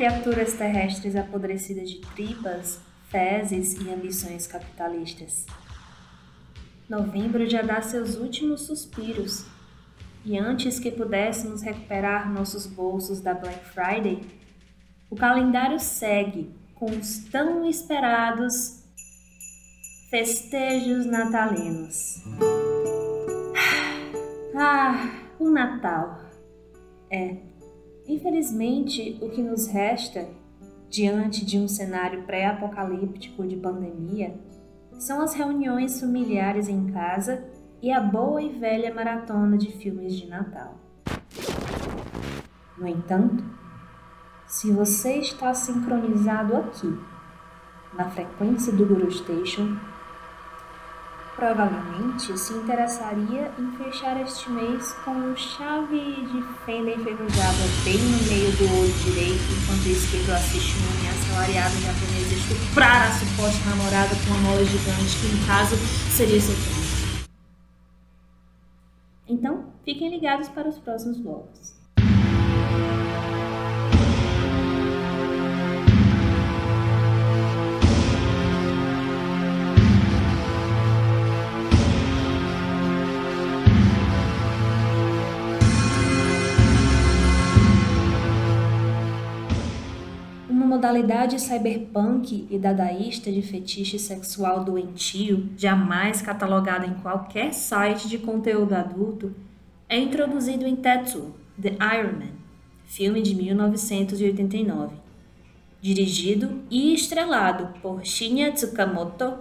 criaturas terrestres apodrecidas de tripas, fezes e ambições capitalistas. Novembro já dá seus últimos suspiros, e antes que pudéssemos recuperar nossos bolsos da Black Friday, o calendário segue com os tão esperados festejos natalinos. Ah, o Natal. É, infelizmente, o que nos resta diante de um cenário pré-apocalíptico de pandemia são as reuniões familiares em casa e a boa e velha maratona de filmes de Natal. No entanto, se você está sincronizado aqui, na frequência do Guru Station, provavelmente se interessaria em fechar este mês com chave de fenda enferrujada bem no meio do olho direito, enquanto o esquerdo assiste um homem assalariado japonês estuprar a suposta namorada com uma mola gigante que, no caso, seria seu príncipe. Então, fiquem ligados para os próximos blocos. Modalidade cyberpunk e dadaísta de fetiche sexual doentio, jamais catalogada em qualquer site de conteúdo adulto, é introduzido em Tetsuo, The Iron Man, filme de 1989. Dirigido e estrelado por Shinya Tsukamoto,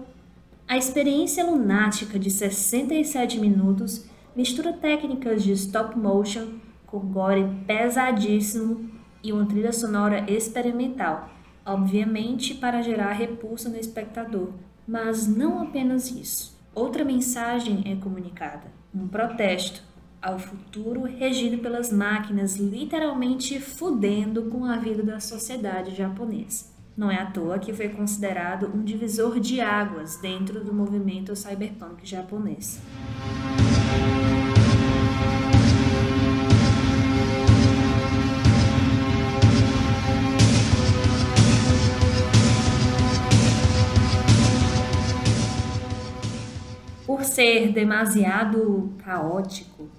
a experiência lunática de 67 minutos mistura técnicas de stop motion com gore pesadíssimo e uma trilha sonora experimental, obviamente para gerar repulsa no espectador. Mas não apenas isso. Outra mensagem é comunicada: um protesto ao futuro regido pelas máquinas, literalmente fudendo com a vida da sociedade japonesa. Não é à toa que foi considerado um divisor de águas dentro do movimento cyberpunk japonês. Por ser demasiado caótico,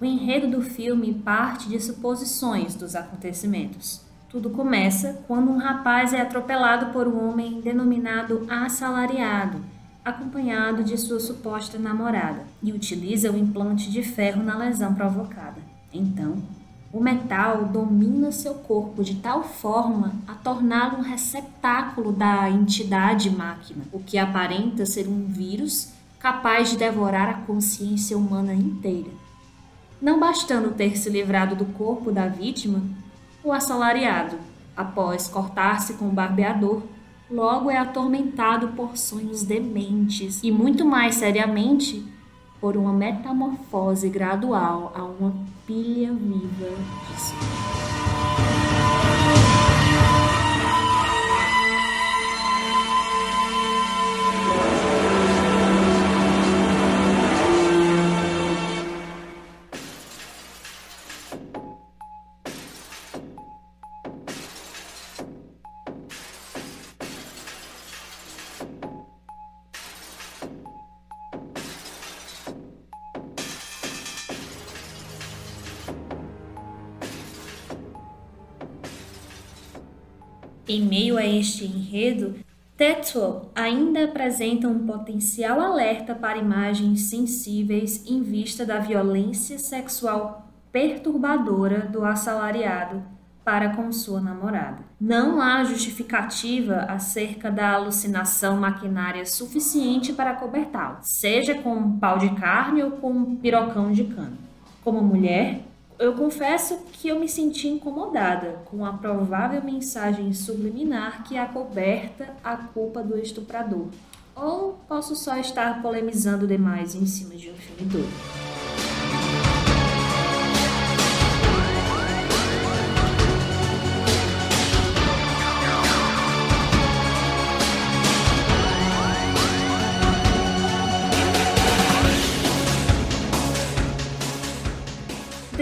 o enredo do filme parte de suposições dos acontecimentos. Tudo começa quando um rapaz é atropelado por um homem denominado assalariado, acompanhado de sua suposta namorada, e utiliza o implante de ferro na lesão provocada. Então, o metal domina seu corpo de tal forma a torná-lo um receptáculo da entidade máquina, o que aparenta ser um vírus capaz de devorar a consciência humana inteira. Não bastando ter se livrado do corpo da vítima, o assalariado, após cortar-se com o barbeador, logo é atormentado por sonhos dementes e, muito mais seriamente, por uma metamorfose gradual a uma pilha viva de sonhos. Em meio a este enredo, Tetsuo ainda apresenta um potencial alerta para imagens sensíveis em vista da violência sexual perturbadora do assalariado para com sua namorada. Não há justificativa acerca da alucinação maquinária suficiente para cobertá-lo, seja com um pau de carne ou com um pirocão de cano. Como mulher, eu confesso que eu me senti incomodada com a provável mensagem subliminar que acoberta a culpa do estuprador. Ou posso só estar polemizando demais em cima de um filme doido.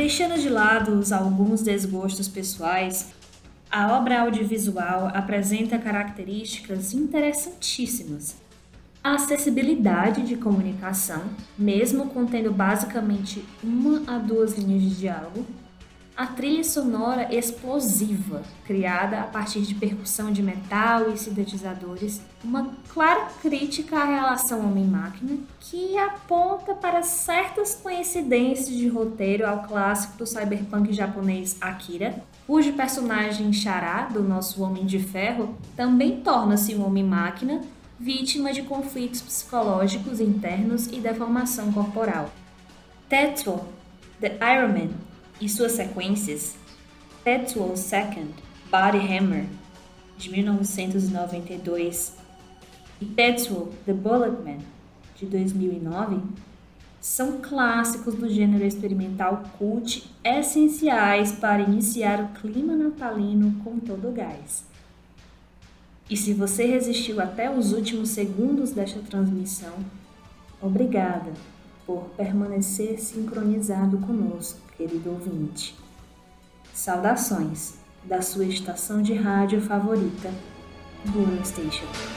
Deixando de lado alguns desgostos pessoais, A obra audiovisual apresenta características interessantíssimas. A acessibilidade de comunicação, mesmo contendo basicamente uma a duas linhas de diálogo, a trilha sonora explosiva, criada a partir de percussão de metal e sintetizadores, uma clara crítica à relação homem-máquina que aponta para certas coincidências de roteiro ao clássico do cyberpunk japonês Akira, cujo personagem Chará, do nosso Homem de Ferro, também torna-se um homem-máquina vítima de conflitos psicológicos internos e deformação corporal. Tetsuo, The Iron Man, e suas sequências, Tetsuo Second, Body Hammer, de 1992, e Tetsuo The Bulletman, de 2009, são clássicos do gênero experimental cult essenciais para iniciar o clima natalino com todo o gás. E se você resistiu até os últimos segundos desta transmissão, obrigada por permanecer sincronizado conosco, querido ouvinte. Saudações da sua estação de rádio favorita, Blue Station.